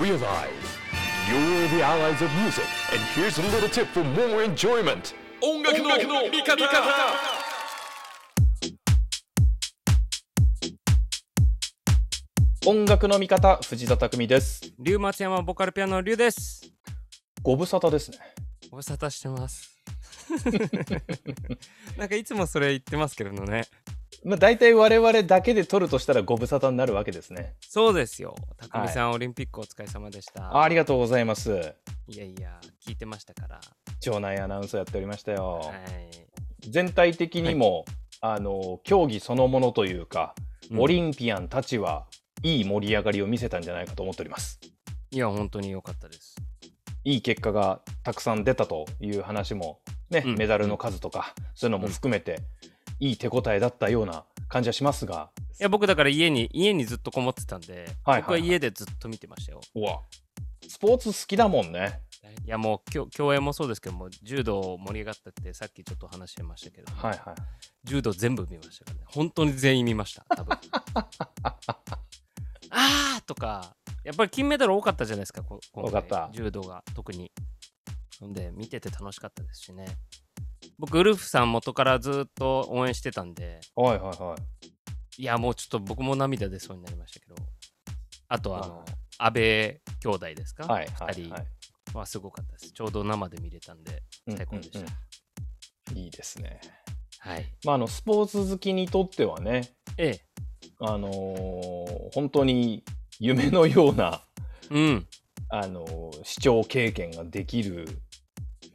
Realize you're the allies of music, and here's a little tip for more enjoyment. 音楽の味方音楽の味方藤田匠です龍松山ボカルピアノの龍です。ご無沙汰ですねご無沙汰してます。なんかいつもそれ言ってますけどね。まあ大体我々だけで撮るとしたらご無沙汰になるわけですねそうですよ。匠さん、オリンピックお疲れ様でした。あありがとうございますいやいや、聞いてましたから。場内アナウンスやっておりましたよ、はい。全体的にも、あの競技そのものというか、うんオリンピアンたちはいい盛り上がりを見せたんじゃないかと思っておりますいや、本当に良かったです。いい結果がたくさん出たという話もね、うんメダルの数とかそういうのも含めて、いい手応えだったような感じはしますがいや、僕だから家に、家にずっとこもってたんで、はいはいはい僕は家でずっと見てましたよ。うわスポーツ好きだもんねいや、もう競競泳もそうですけども、柔道盛り上がったってさっきちょっと話してましたけど、はいはい柔道全部見ましたからね。本当に全員見ました、多分。あーとか、やっぱり金メダル多かったじゃないですか、多かった柔道が特に。で、見てて楽しかったですしね。僕、ウルフさん元からずっと応援してたんで、はいはいはいいや、もうちょっと僕も涙出そうになりましたけど、あと、あのは、安倍兄弟ですか、はいはいはいはすごかったです。ちょうど生で見れたんで、最高でした。うんうんうんいいですねはい。まああのスポーツ好きにとってはねええ。あのー本当に夢のようなうん。あのー視聴経験ができる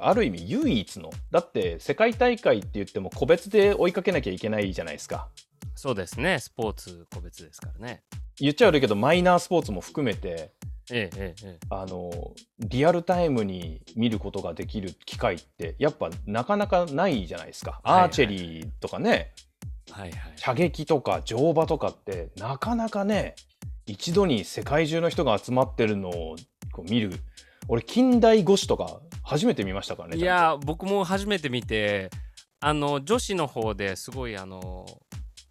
ある意味唯一のだって世界大会って言っても個別で追いかけなきゃいけないじゃないですかそうですね。スポーツ個別ですからね。言っちゃ悪いけどマイナースポーツも含めてええ、ええ、ええ。あのリアルタイムに見ることができる機会ってやっぱなかなかないじゃないですか、はいはいアーチェリーとかねはいはい。射撃とか乗馬とかってなかなかね一度に世界中の人が集まってるのをこう見る俺近代五種とか初めて見ましたからねいやー僕も初めて見てあの女子の方ですごいあの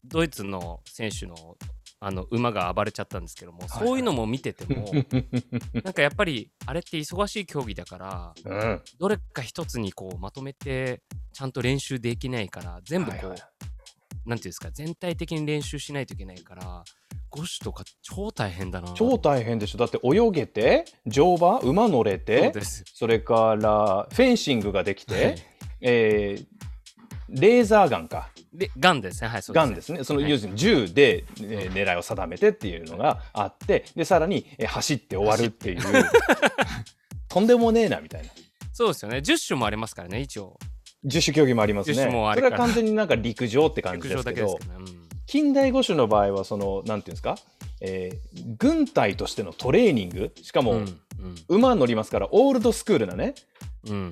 ドイツの選手のあの馬が暴れちゃったんですけども、はいそういうのも見てても なんかやっぱりあれって忙しい競技だからうん。どれか一つにこうまとめてちゃんと練習できないから全部こう、はいはいなんていうんですか全体的に練習しないといけないから5種とか超大変だな。超大変でしょ。だって泳げて乗馬馬乗れてです。それからフェンシングができて、はい。えーレーザーガンか。でガンですね。はいそうガンですね。そのはい。要するに銃で、えー狙いを定めてっていうのがあってでさらに、えー走って終わるっていう。とんでもねえなみたいな。そうですよね。10種もありますからね一応十種競技もありますね。それは完全になんか陸上って感陸じですけどけどね、うん。近代五種の場合はそのなんていうんですか、えー軍隊としてのトレーニング。しかも、うん馬乗りますからオールドスクールなね。うん。うん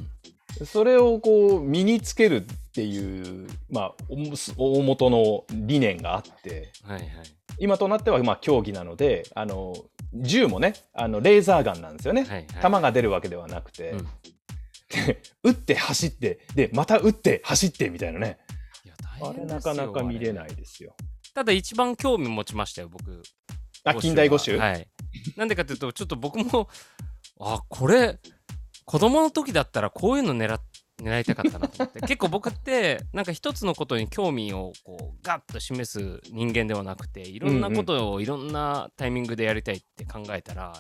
それをこう身につけるっていう、まあ、お大元の理念があってはいはい。今となってはまあ競技なのであの銃もねあのレーザーガンなんですよね、はいはい。弾が出るわけではなくて、うん で撃って走ってでまた撃って走ってみたいなね。いや大変ですよなかなか見れあないですよ。ただ一番興味持ちましたよ僕。あ近代五種、はい。なんでかというとちょっと僕も あこれ子供の時だったらこういうの狙っ狙いたかったなと思って。結構僕ってなんか一つのことに興味をこうガッと示す人間ではなくていろんなことをいろんなタイミングでやりたいって考えたら、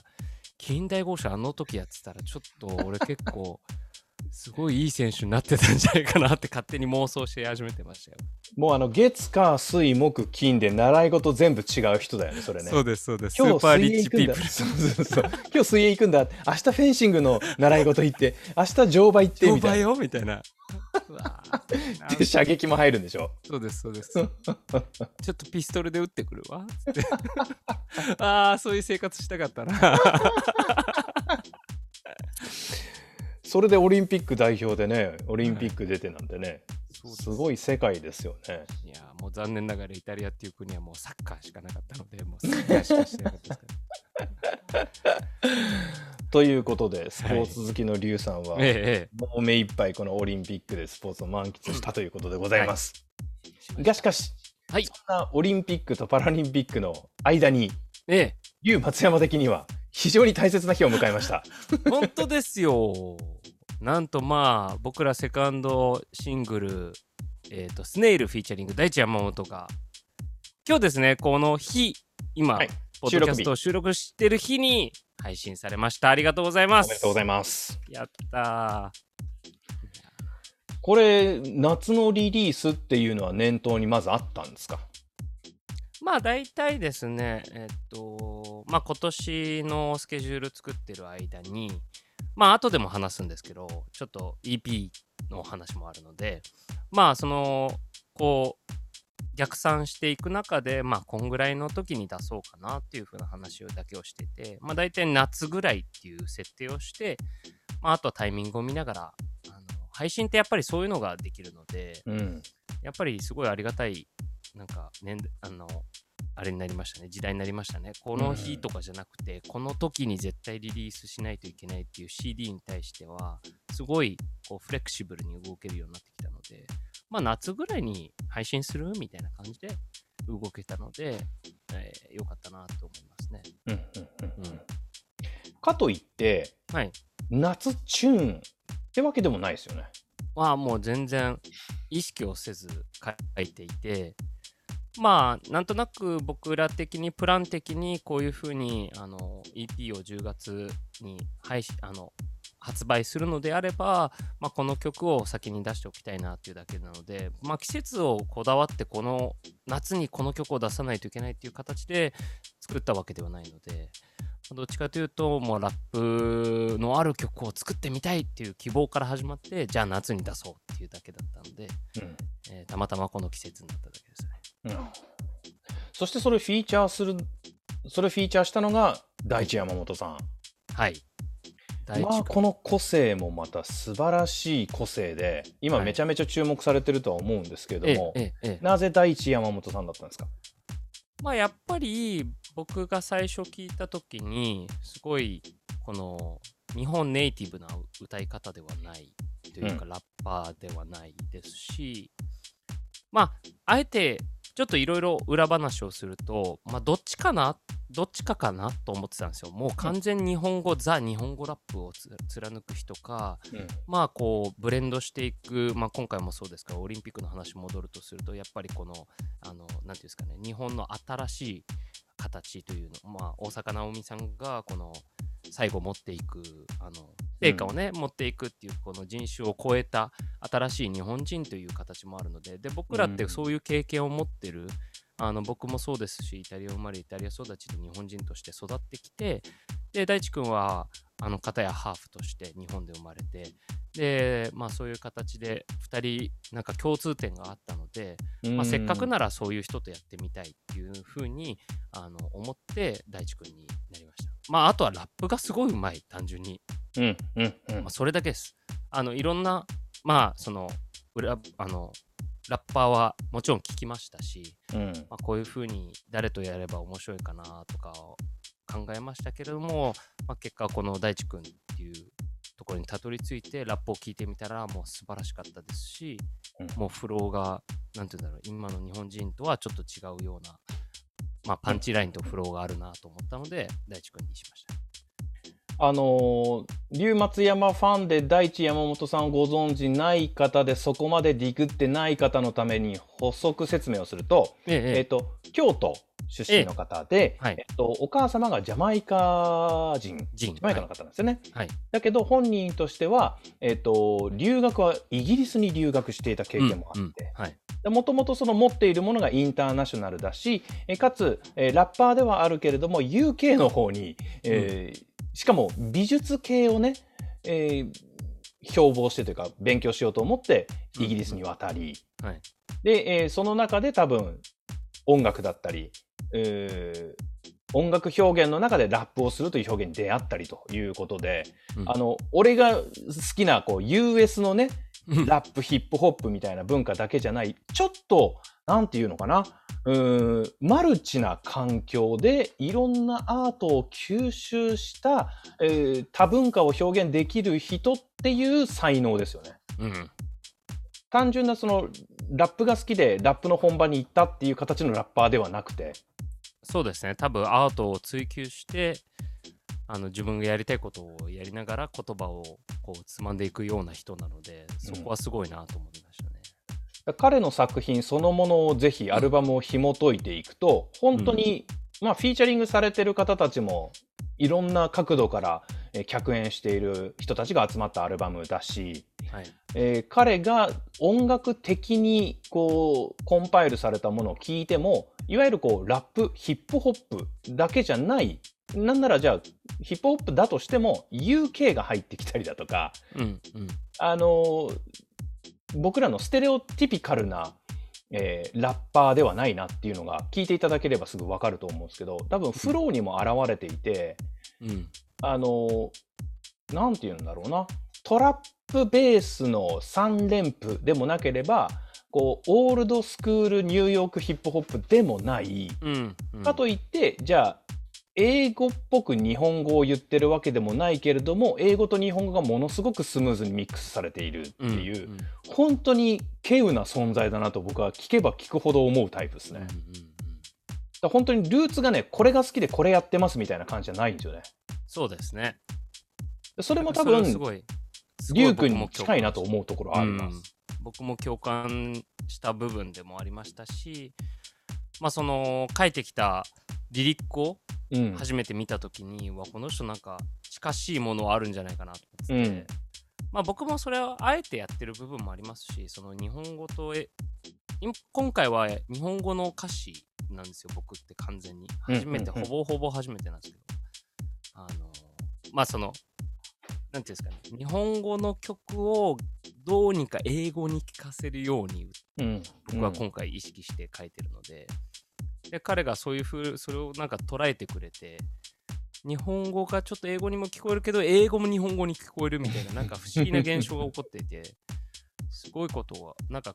近代五種あの時やってたらちょっと俺結構すごいいい選手になってたんじゃないかなって勝手に妄想し始めてましたよ。もうあの月火水木金で習い事全部違う人だよねそれね。そうですそうです。ス今日水泳行くんだ。そうそうそう。今日水泳行くんだ。明日フェンシングの習い事行って、明日乗馬行って商みたいな。売よみたいな。で射撃も入るんでしょ。そうですそうです。ちょっとピストルで撃ってくるわ。ああそういう生活したかったな。それでオリンピック代表でね、オリンピック出てなんてね、そうですすごい世界ですよね。いやもう残念ながらイタリアっていう国はもうサッカーしかなかったのでもうサッカーしかしてなかったですかということで、スポーツ好きのリュウさんは、ら。ええもう目いっぱいこのオリンピックでスポーツを満喫したということでございます。ええ。がしかし、はいそんなオリンピックとパラリンピックの間に、ええ。リュウ松山的には非常に大切な日を迎えました。本当ですよ。なんとまあ僕らセカンドシングル「えー、とスネイルフィーチャリング大地山本」が今日ですねこの日今、はいポッドキャストを収録してる日に配信されましたありがとうございますおめでとうございます。やったこれ、夏のリリースっていうのは念頭にまずあったんですか？ーまあ大体ですねえっ、とまあ今年のスケジュール作ってる間にまあ後でも話すんですけどちょっと EP の話もあるのでまあそのこう逆算していく中でまあこんぐらいの時に出そうかなっていう風な話をだけをしててまあ大体夏ぐらいっていう設定をしてまああとはタイミングを見ながらあの配信ってやっぱりそういうのができるのでうん。やっぱりすごいありがたいなんか年あのあれになりましたね。時代になりましたね。この日とかじゃなくて、この時に絶対リリースしないといけないっていう CD に対してはすごいこうフレキシブルに動けるようになってきたのでまあ夏ぐらいに配信するみたいな感じで動けたので、えーよかったなと思いますね。うんうんうん。うん。かといって、はい。夏チューンってわけでもないですよね。はもう全然意識をせず書いていてまあなんとなく僕ら的にプラン的にこういうふうにあの EP を10月に配信あの発売するのであれば、まあ、この曲を先に出しておきたいなっていうだけなので、まあ、季節をこだわってこの夏にこの曲を出さないといけないっていう形で作ったわけではないのでどっちかというともうラップのある曲を作ってみたいっていう希望から始まってじゃあ夏に出そうっていうだけだったので、えーたまたまこの季節になっただけですね。うん。そしてそれフィーチャーする、それフィーチャーしたのが大地山本さん。はい。まあ、回この個性もまた素晴らしい個性で今はいめちゃめちゃ注目されてるとは思うんですけれども、ええええええなぜ大地山本さんだったんですか？まあやっぱり僕が最初聞いた時にすごいこの日本ネイティブな歌い方ではないというか、うラッパーではないですしまああえてちょっといろいろ裏話をするとまあどっちかなどっちかかなと思ってたんですよ。もう完全日本語、ザ日本語ラップをつ貫く人かうん。まあこうブレンドしていく、まあ、今回もそうですからオリンピックの話戻るとするとやっぱりこのあのなんていうんですかね日本の新しい形というのまあ大坂なおみさんがこの最後持っていくあの成果をね、持っていくっていうこの人種を超えた新しい日本人という形もあるのでで僕らってうん。そういう経験を持ってる、あの僕もそうですしイタリア生まれイタリア育ちの日本人として育ってきてで大地君はあの片やハーフとして日本で生まれてでまあそういう形で2人なんか共通点があったので、まあ、せっかくならそういう人とやってみたいっていうふうにあの思って大地君になりました。まああとはラップがすごいうまい単純に、うんうんうん。まあ、それだけです。あのいろんなまあその裏あのラッパーはもちろん聞きましたし、うん。まあ、こういうふうに誰とやれば面白いかなとかを考えましたけれども、まあ、結果この大地君っていうところにたどり着いてラップを聞いてみたらもう素晴らしかったですし、うん。もうフローがなんて言うんだろう今の日本人とはちょっと違うような、まあ、パンチラインとフローがあるなと思ったので大地君にしました。あのー龍松山ファンで大地山本さんをご存知ない方でそこまでディグってない方のために補足説明をすると、ええ。えっと京都出身の方で、はい。えっとお母様がジャマイカ人ジャマイカの方なんですよね。はい。だけど本人としては、えっと留学はイギリスに留学していた経験もあって、はい。もともとその持っているものがインターナショナルだし、えかつ、えーラッパーではあるけれども UK の方に、えーしかも美術系をね、えー標榜してというか勉強しようと思ってイギリスに渡り、はい。で、えーその中で多分音楽だったり、えー音楽表現の中でラップをするという表現に出会ったりということで、うん。あの俺が好きなこう US のねうん。ラップヒップホップみたいな文化だけじゃないちょっとなんていうのかなうーんマルチな環境でいろんなアートを吸収した、えー多文化を表現できる人っていう才能ですよね。うん単純なそのラップが好きでラップの本場に行ったっていう形のラッパーではなくて、そうですね多分アートを追求してあの自分がやりたいことをやりながら言葉をこうつまんでいくような人なのでそこはすごいなと思いましたね。彼の作品そのものをぜひアルバムを紐解いていくと、本当に、まあ、フィーチャリングされてる方たちもいろんな角度からえー客演している人たちが集まったアルバムだし、はい、えー彼が音楽的にこうコンパイルされたものを聞いてもいわゆるこうラップヒップホップだけじゃないなんならじゃあヒップホップだとしても UK が入ってきたりだとかうんうん。あのー僕らのステレオティピカルな、えーラッパーではないなっていうのが聞いていただければすぐ分かると思うんですけど多分フローにも現れていて、うん。あのーなんて言うんだろうな。トラップベースの3連符でもなければこうオールドスクールニューヨークヒップホップでもない、うん。うん。かといってじゃあ英語っぽく日本語を言ってるわけでもないけれども英語と日本語がものすごくスムーズにミックスされているってうんいう、うん本当に稀有な存在だなと僕は聞けば聞くほど思うタイプですね。うんうん本当にルーツがねこれが好きでこれやってますみたいな感じじゃないんですよね。そうですね。それも多分リュウ君に近いなと思うところはあります。うん僕も共感した部分でもありましたし、まあその書いてきたリリックをうん初めて見た時に、わこの人なんか近しいものあるんじゃないかなと思ってて、うん。まあ僕もそれはあえてやってる部分もありますしその日本語とえ今今回は日本語の歌詞なんですよ僕って完全に。うん初めて、うん。うんほぼほぼ初めてなんですけど。あのまあそのなんていうんですかね。日本語の曲をどうにか英語に聞かせるようにうん。僕は今回意識して書いてるので、で彼がそういうふうそれをなんか捉えてくれて日本語がちょっと英語にも聞こえるけど英語も日本語に聞こえるみたいななんか不思議な現象が起こっていて すごいことはなんか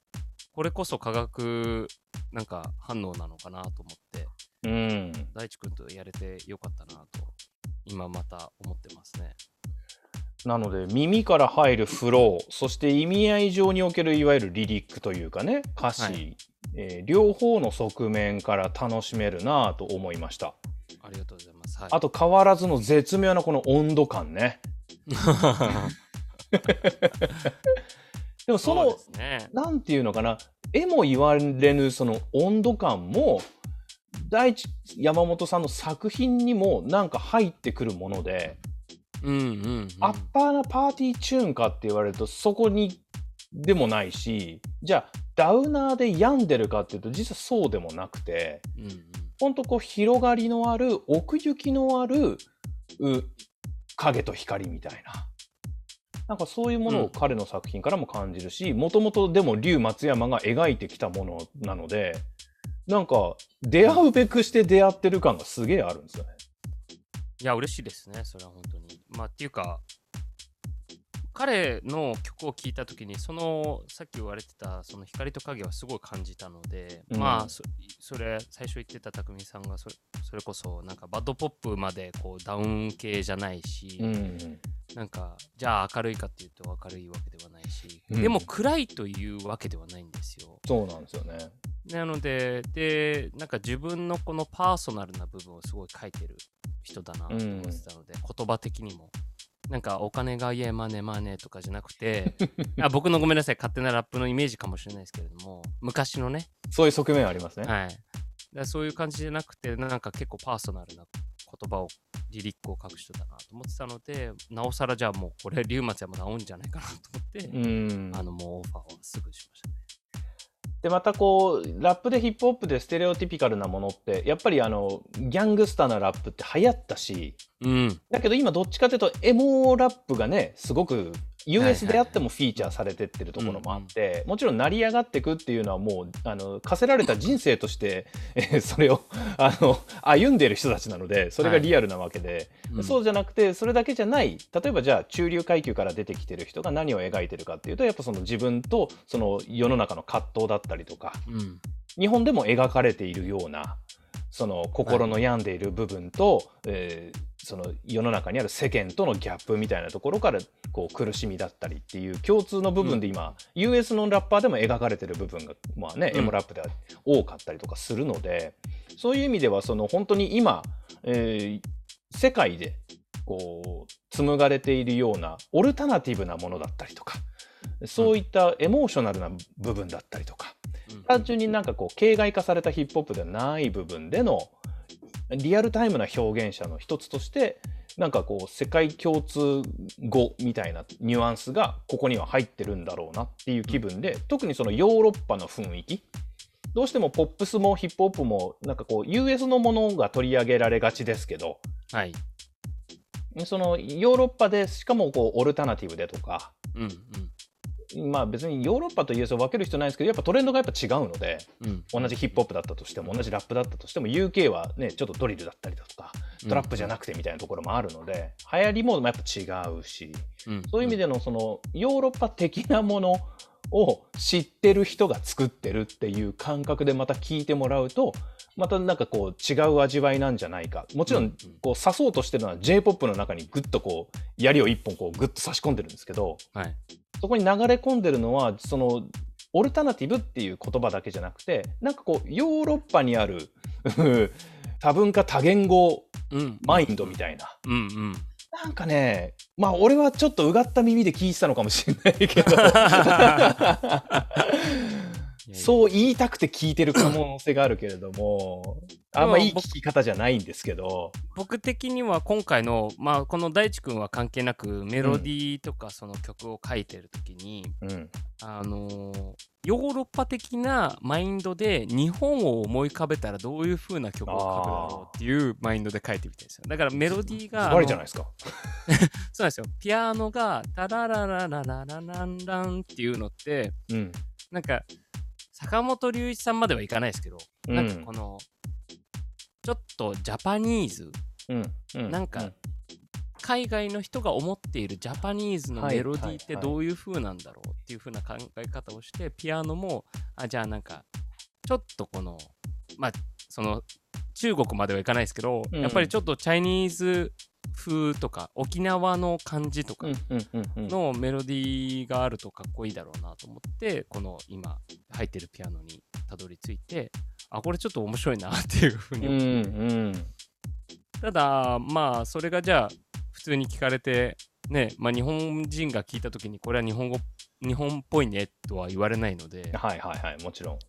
これこそ化学なんか反応なのかなと思ってうん大地君とやれてよかったなと今また思ってますね。なので耳から入るフローそして意味合い上におけるいわゆるリリックというかね歌詞、はいえー両方の側面から楽しめるなぁと思いましたありがとうございます。はい、あと変わらずの絶妙なこの温度感ね でもそのですね。なんていうのかな絵も言われぬその温度感も大地山本さんの作品にもなんか入ってくるもので、うんうん、うん。アッパーなパーティーチューンかって言われるとそこにでもないしじゃあダウナーで病んでるかっていうと実はそうでもなくてうんうんほんとこう広がりのある奥行きのあるう影と光みたいな。なんかそういうものを彼の作品からも感じるしもともとでも龍松山が描いてきたものなのでなんか出会うべくして出会ってる感がすげえあるんですよね。いや、嬉しいですね、それは本当に。まあ、っていうか、彼の曲を聴いたときに、その、さっき言われてた、その光と影はすごい感じたので、うんまあそ、それ、最初言ってた匠さんがそれ、それこそ、なんかバッドポップまでこうダウン系じゃないし、うんなんか、じゃあ明るいかっていうと明るいわけではないし、うんでも暗いというわけではないんですよ。そうなんですよね。なので、で、なんか自分のこのパーソナルな部分をすごい書いてる人だなと思ってたので、言葉的にも。なんかお金が家マネマネとかじゃなくて あ僕のごめんなさい勝手なラップのイメージかもしれないですけれども昔のね、そういう側面ありますね。はい、だそういう感じじゃなくてなんか結構パーソナルな言葉をリリックを書く人だなと思ってたのでなおさらじゃあもうこれ龍松山直んじゃないかなと思って、うんあのもうオファーをすぐしましたね。でまたこうラップでヒップホップでステレオティピカルなものってやっぱりあのギャングスターなラップって流行ったしうん。だけど今どっちかというとエモラップがねすごく US はいであってもフィーチャーされてってるところもあって、もちろん成り上がっていくっていうのはもうあの課せられた人生として、え ーそれをあの歩んでいる人たちなのでそれがリアルなわけで、うん。そうじゃなくてそれだけじゃない例えばじゃあ中流階級から出てきてる人が何を描いてるかっていうとやっぱその自分とその世の中の葛藤だったりとかうん。日本でも描かれているようなその心の病んでいる部分と、えーその世の中にある世間とのギャップみたいなところからこう苦しみだったりっていう共通の部分で今、US のラッパーでも描かれてる部分がまあね、うん。エモラップでは多かったりとかするのでそういう意味ではその本当に今、えー世界でこう紡がれているようなオルタナティブなものだったりとかそういったエモーショナルな部分だったりとか、単純になんかこう形骸化されたヒップホップではない部分でのリアルタイムな表現者の一つとしてなんかこう世界共通語みたいなニュアンスがここには入ってるんだろうなっていう気分で特にそのヨーロッパの雰囲気どうしてもポップスもヒップホップもなんかこう US のものが取り上げられがちですけどはい。そのヨーロッパでしかもこうオルタナティブでとかうんまあ別にヨーロッパと US を分ける必要ないですけどやっぱトレンドがやっぱ違うのでうん。うん。同じヒップホップだったとしても同じラップだったとしても UK はねちょっとドリルだったりだとかトラップじゃなくてみたいなところもあるので、流行りもやっぱ違うしうん、そういう意味でのそのヨーロッパ的なものを知ってる人が作ってるっていう感覚でまた聞いてもらうとまたなんかこう違う味わいなんじゃないかもちろうんんこう刺そうとしてるのは j p o p の中にグッとこう槍を一本こうグッと差し込んでるんですけどはい。そこに流れ込んでるのはそのオルタナティブっていう言葉だけじゃなくてなんかこうヨーロッパにある 多文化多言語うん。マインドみたいなうんうん。なんかねまあ俺はちょっとうがった耳で聞いてたのかもしれないけど そう言いたくて聞いてる可能性があるけれどもあんまいい聞き方じゃないんですけど。僕的には今回の、まあ、この大地君は関係なくメロディーとかその曲を書いてる時に、うん。あのーヨーロッパ的なマインドで日本を思い浮かべたらどういう風な曲を書くだろうっていうマインドで書いてみたいですよ。だからメロディーがズバリじゃないですか？そうなんですよ。ピアノがタララララララランランっていうのってうん。なんか坂本龍一さんまではいかないですけど、うん。なんかこのちょっとジャパニーズうんうんなんか海外の人が思っているジャパニーズのメロディーってどういう風なんだろうっていう風な考え方をしてピアノもあじゃあなんかちょっとこのまあその中国まではいかないですけど、うん。やっぱりちょっとチャイニーズ風とか沖縄の感じとかのメロディーがあるとかっこいいだろうなと思ってこの今入ってるピアノにたどり着いてあこれちょっと面白いなっていう風にう思って。んうん。ただまあそれがじゃあ普通に聞かれてねまあ日本人が聞いた時にこれは日本語日本っぽいねとは言われないので。はいはいはいもちろん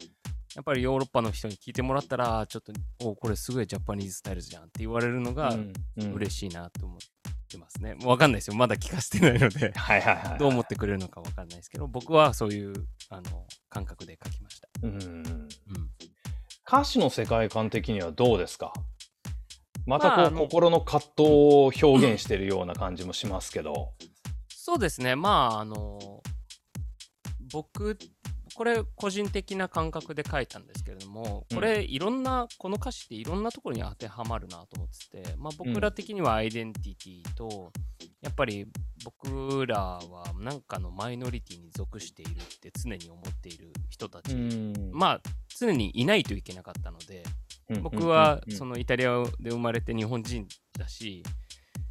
やっぱりヨーロッパの人に聞いてもらったらちょっとおこれすごいジャパニーズスタイルじゃんって言われるのがうんうん。嬉しいなと思ってますね、もう分かんないですよ。まだ聞かせてないので。はいはいはいどう思ってくれるのか分かんないですけど僕はそういうあの感覚で書きました、うんうん、歌詞の世界観的にはどうですか？またこう、まあ心の葛藤を表現してるような感じもしますけど。そうですね。まああの僕これ個人的な感覚で書いたんですけれどもこれいろんな、この歌詞っていろんなところに当てはまるなと思ってて、まあ、僕ら的にはアイデンティティと、やっぱり僕らは何かのマイノリティに属しているって常に思っている人たち、まあ常にいないといけなかったので、僕はその、のイタリアで生まれて日本人だし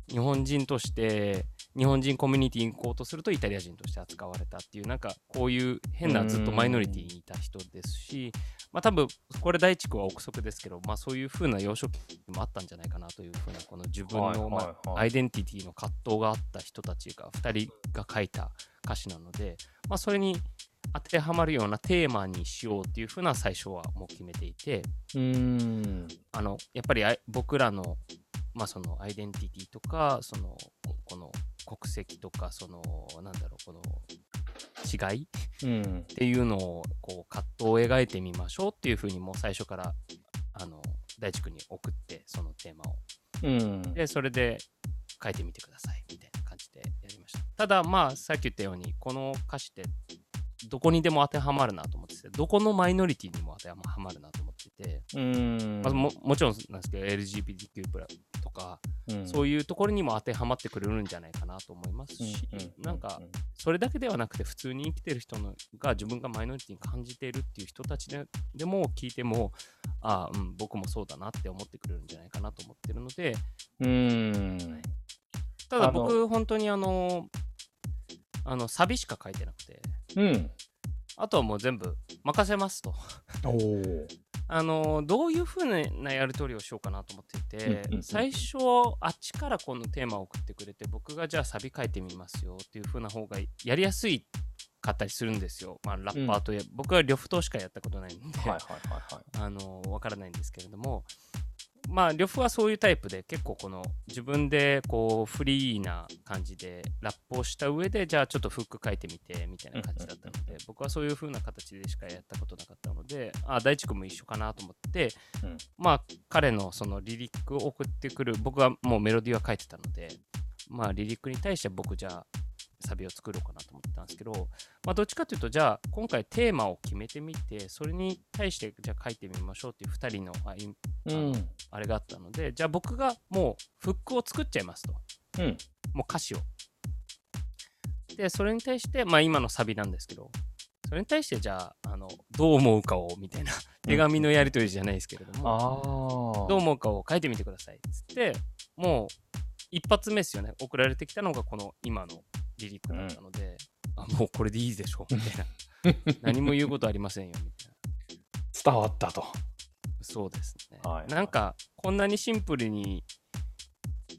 日本人として日本人コミュニティに行こうとするとイタリア人として扱われたっていうなんかこういう変なずっとマイノリティにいた人ですしまあ多分これ大地区は憶測ですけどまあそういう風な幼少期もあったんじゃないかなという風なこの自分のまあアイデンティティの葛藤があった人たちが2人が書いた歌詞なのでまあそれに当てはまるようなテーマにしようっていう風な最初はもう決めていてうん。あのやっぱり僕らの,、まあそのアイデンティティとかそのここの国籍とかそのなんだろうこの違い？っうん。ていうのをこう葛藤を描いてみましょうっていうふうにもう最初からあの大地君に送ってそのテーマを。うん。でそれで書いてみてくださいみたいな感じでやりました。ただまあさっき言ったようにこの歌詞ってどこにでも当てはまるなと思っててどこのマイノリティにも当てはまるなと思っててうん。まあ、ももちろんなんですけど LGBTQ+ とか、うん。そういうところにも当てはまってくれるんじゃないかなと思いますし、なんかそれだけではなくて普通に生きてる人のが自分がマイノリティに感じているっていう人たちででも聞いてもああ、うん、僕もそうだなって思ってくれるんじゃないかなと思ってるので。うん。ただ僕本当にあのあのサビしか書いてなくて。うん。あとはもう全部任せますと。おおあのどういうふうなやり取りをしようかなと思っていて、うんうんうん最初あっちからこのテーマを送ってくれて僕がじゃあサビ書いてみますよっていうふうな方がやりやすいかったりするんですよ、まあ、ラッパーといえば、僕は呂布としかやったことないんで、はいはいはいはい。あのわからないんですけれどもまあ呂布はそういうタイプで結構この自分でこうフリーな感じでラップをした上でじゃあちょっとフック書いてみてみたいな感じだったので僕はそういう風な形でしかやったことなかったのであ大地君も一緒かなと思って、うん。まあ彼のそのリリックを送ってくる僕はもうメロディーは書いてたのでまあリリックに対して僕じゃあサビを作ろうかなと思ったんですけど、まあ、どっちかというとじゃあ今回テーマを決めてみてそれに対してじゃあ書いてみましょうっていう2人のあいうん。あれがあったのでじゃあ僕がもうフックを作っちゃいますとうん。もう歌詞をでそれに対してまあ今のサビなんですけどそれに対してじゃああのどう思うかをみたいな手紙のやり取りじゃないですけれども。どう思うかを書いてみてくださいっつってもう一発目ですよね送られてきたのがこの今のリリックだったので、あもうこれでいいでしょ。みたいな。何も言うことありませんよみたいな。伝わったと。そうですね、はい。なんかこんなにシンプルに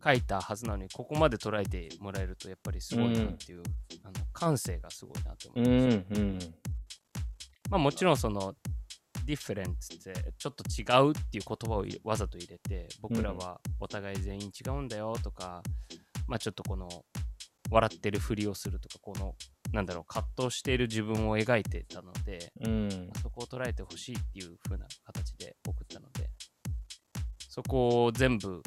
書いたはずなのにここまで捉えてもらえるとやっぱりすごいなっていう、あの感性がすごいなと思ういます、んうん。まあもちろんそのディフェレンツってちょっと違うっていう言葉をわざと入れて僕らはお互い全員違うんだよとか、まあちょっとこの笑ってるふりをするとかこのなんだろう葛藤している自分を描いてたので、うん。そこを捉えてほしいっていう風な形で送ったのでそこを全部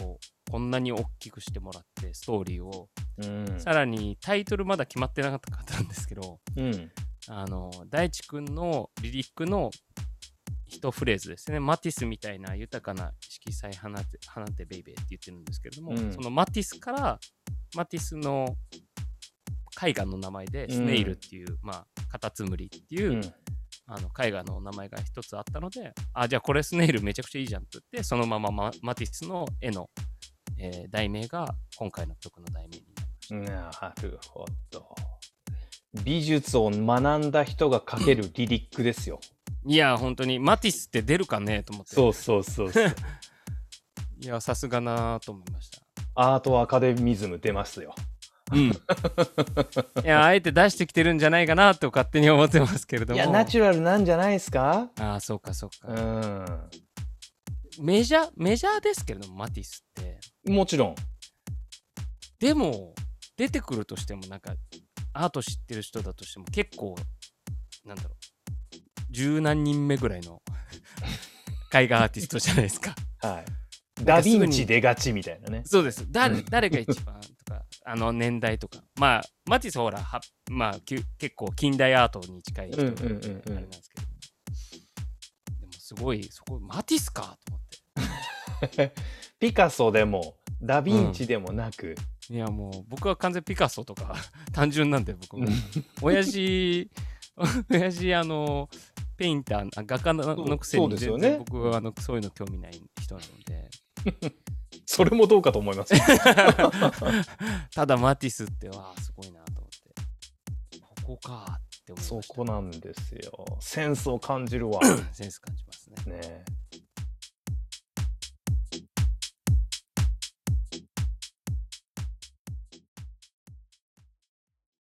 こうこんなに大きくしてもらってストーリーを、うん。さらにタイトルまだ決まってなかったんですけどうん。あの大地君のリリックの一フレーズですねマティスみたいな豊かな色彩放て放てベイベーって言ってるんですけれども、うんそのマティスからマティスの絵画の名前でスネイルっていう、まあカタツムリっていう、うん。あの絵画の名前が一つあったので、あ、じゃあこれスネイルめちゃくちゃいいじゃんって言って、そのままママティスの絵の、えー題名が今回の曲の題名になりましなるほど。美術を学んだ人が書けるリリックですよ。た。いや、本当にマティスって出るかねと思って。そうそうそうそう。いや、さすがなと思いました。アートアカデミズム出ますよ。うん。いや、あえて出してきてるんじゃないかなと勝手に思ってますけれども。いや、ナチュラルなんじゃないですか？ああ、そうかそううか。ん。メジャー、メジャーですけれども、マティスって。もちろん。でも、出てくるとしても、なんか、アート知ってる人だとしても、結構、なんだろう、十何人目ぐらいの 絵画アーティストじゃないですか。はい。ダヴィンチ出がちみたいなね。そうです。誰うん誰が一番とか、あの年代とか。まあ、マティスほら、はまあ、結構近代アートに近い人なんで、あれなんですけど。でも、すごい、そこ、マティスかと思って。ピカソでも、ダヴィンチでもなく、いや、もう、僕は完全ピカソとか、単純なんで、僕も。うん親父、親父、あの、ペインター、あ画家ののくせに僕はあのそういうの興味ない人なので。それもどうかと思います。ただマティスってわあすごいなと思ってここかって思いそこなんですよ。センスを感じるわ。センス感じますねね